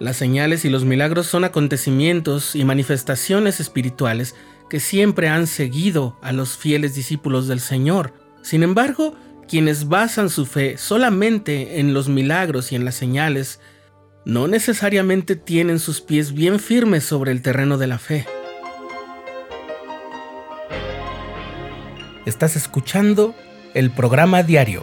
Las señales y los milagros son acontecimientos y manifestaciones espirituales que siempre han seguido a los fieles discípulos del Señor. Sin embargo, quienes basan su fe solamente en los milagros y en las señales, no necesariamente tienen sus pies bien firmes sobre el terreno de la fe. Estás escuchando el programa diario,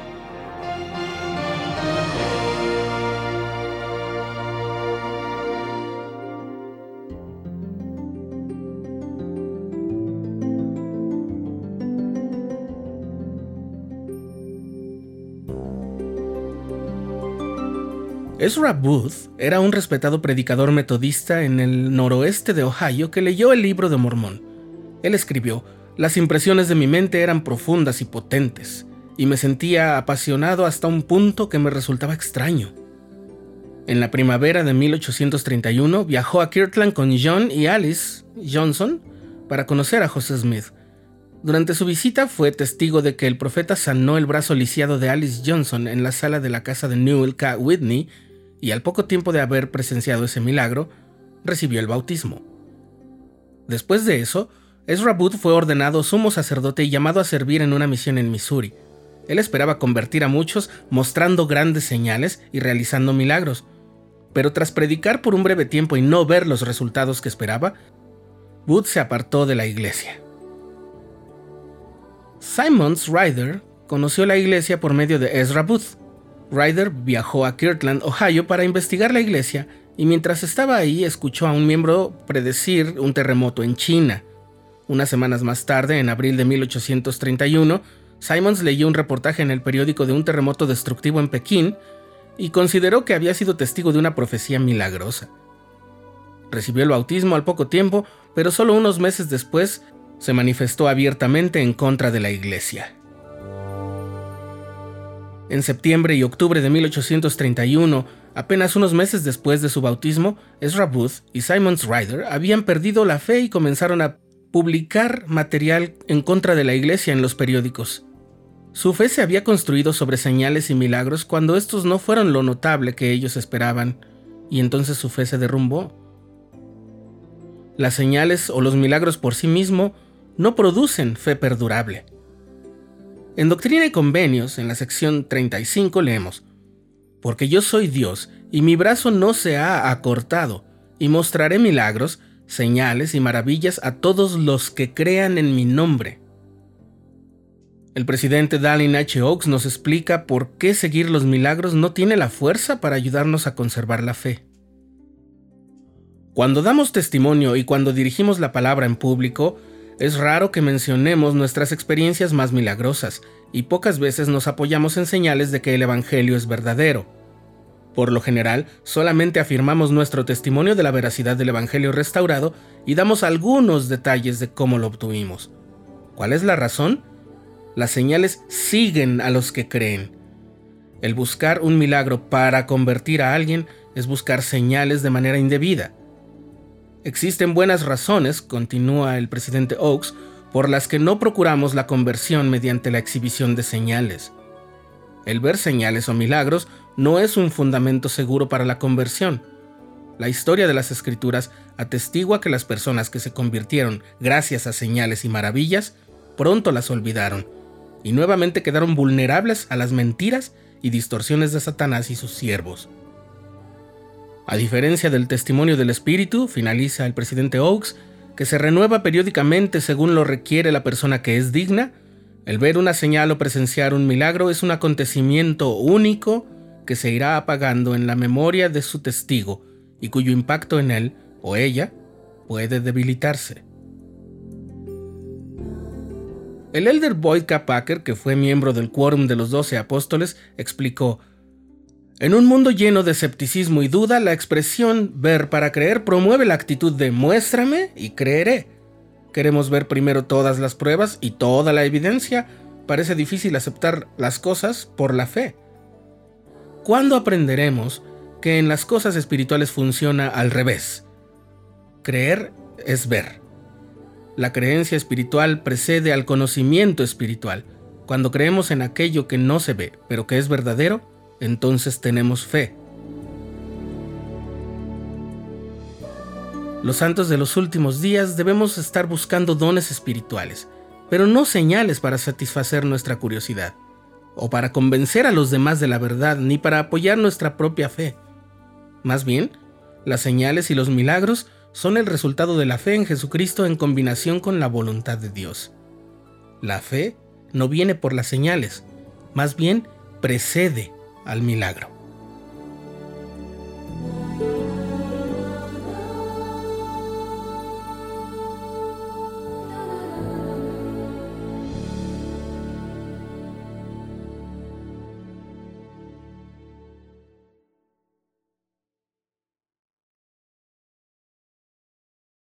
Ezra Booth era un respetado predicador metodista en el noroeste de Ohio que leyó el libro de Mormón. Él escribió, Las impresiones de mi mente eran profundas y potentes, y me sentía apasionado hasta un punto que me resultaba extraño. En la primavera de 1831 viajó a Kirtland con John y Alice Johnson para conocer a José Smith. Durante su visita fue testigo de que el profeta sanó el brazo lisiado de Alice Johnson en la sala de la casa de Newell K. Whitney y al poco tiempo de haber presenciado ese milagro, recibió el bautismo. Después de eso, Ezra Booth fue ordenado sumo sacerdote y llamado a servir en una misión en Missouri. Él esperaba convertir a muchos mostrando grandes señales y realizando milagros, pero tras predicar por un breve tiempo y no ver los resultados que esperaba, Booth se apartó de la iglesia. Simons Ryder conoció la iglesia por medio de Ezra Booth. Ryder viajó a Kirtland, Ohio, para investigar la iglesia y mientras estaba ahí escuchó a un miembro predecir un terremoto en China. Unas semanas más tarde, en abril de 1831, Simons leyó un reportaje en el periódico de un terremoto destructivo en Pekín y consideró que había sido testigo de una profecía milagrosa. Recibió el bautismo al poco tiempo, pero solo unos meses después se manifestó abiertamente en contra de la iglesia. En septiembre y octubre de 1831, apenas unos meses después de su bautismo, Ezra Booth y Simons Ryder habían perdido la fe y comenzaron a publicar material en contra de la iglesia en los periódicos. Su fe se había construido sobre señales y milagros cuando estos no fueron lo notable que ellos esperaban, y entonces su fe se derrumbó. Las señales o los milagros por sí mismos no producen fe perdurable. En Doctrina y Convenios, en la sección 35, leemos, Porque yo soy Dios, y mi brazo no se ha acortado, y mostraré milagros, señales y maravillas a todos los que crean en mi nombre. El presidente Dallin H. Oaks nos explica por qué seguir los milagros no tiene la fuerza para ayudarnos a conservar la fe. Cuando damos testimonio y cuando dirigimos la palabra en público, es raro que mencionemos nuestras experiencias más milagrosas, y pocas veces nos apoyamos en señales de que el Evangelio es verdadero. Por lo general, solamente afirmamos nuestro testimonio de la veracidad del Evangelio restaurado y damos algunos detalles de cómo lo obtuvimos. ¿Cuál es la razón? Las señales siguen a los que creen. El buscar un milagro para convertir a alguien es buscar señales de manera indebida. Existen buenas razones, continúa el presidente Oaks, por las que no procuramos la conversión mediante la exhibición de señales. El ver señales o milagros no es un fundamento seguro para la conversión. La historia de las escrituras atestigua que las personas que se convirtieron gracias a señales y maravillas pronto las olvidaron y nuevamente quedaron vulnerables a las mentiras y distorsiones de Satanás y sus siervos. A diferencia del testimonio del Espíritu, finaliza el presidente Oaks, que se renueva periódicamente según lo requiere la persona que es digna, el ver una señal o presenciar un milagro es un acontecimiento único que se irá apagando en la memoria de su testigo y cuyo impacto en él o ella puede debilitarse. El elder Boyd K. Packer, que fue miembro del Quórum de los Doce Apóstoles, explicó, en un mundo lleno de escepticismo y duda, la expresión ver para creer promueve la actitud de muéstrame y creeré. Queremos ver primero todas las pruebas y toda la evidencia. Parece difícil aceptar las cosas por la fe. ¿Cuándo aprenderemos que en las cosas espirituales funciona al revés? Creer es ver. La creencia espiritual precede al conocimiento espiritual. Cuando creemos en aquello que no se ve, pero que es verdadero, entonces tenemos fe. Los santos de los últimos días debemos estar buscando dones espirituales, pero no señales para satisfacer nuestra curiosidad, o para convencer a los demás de la verdad, ni para apoyar nuestra propia fe. Más bien, las señales y los milagros son el resultado de la fe en Jesucristo en combinación con la voluntad de Dios. La fe no viene por las señales, más bien precede al milagro.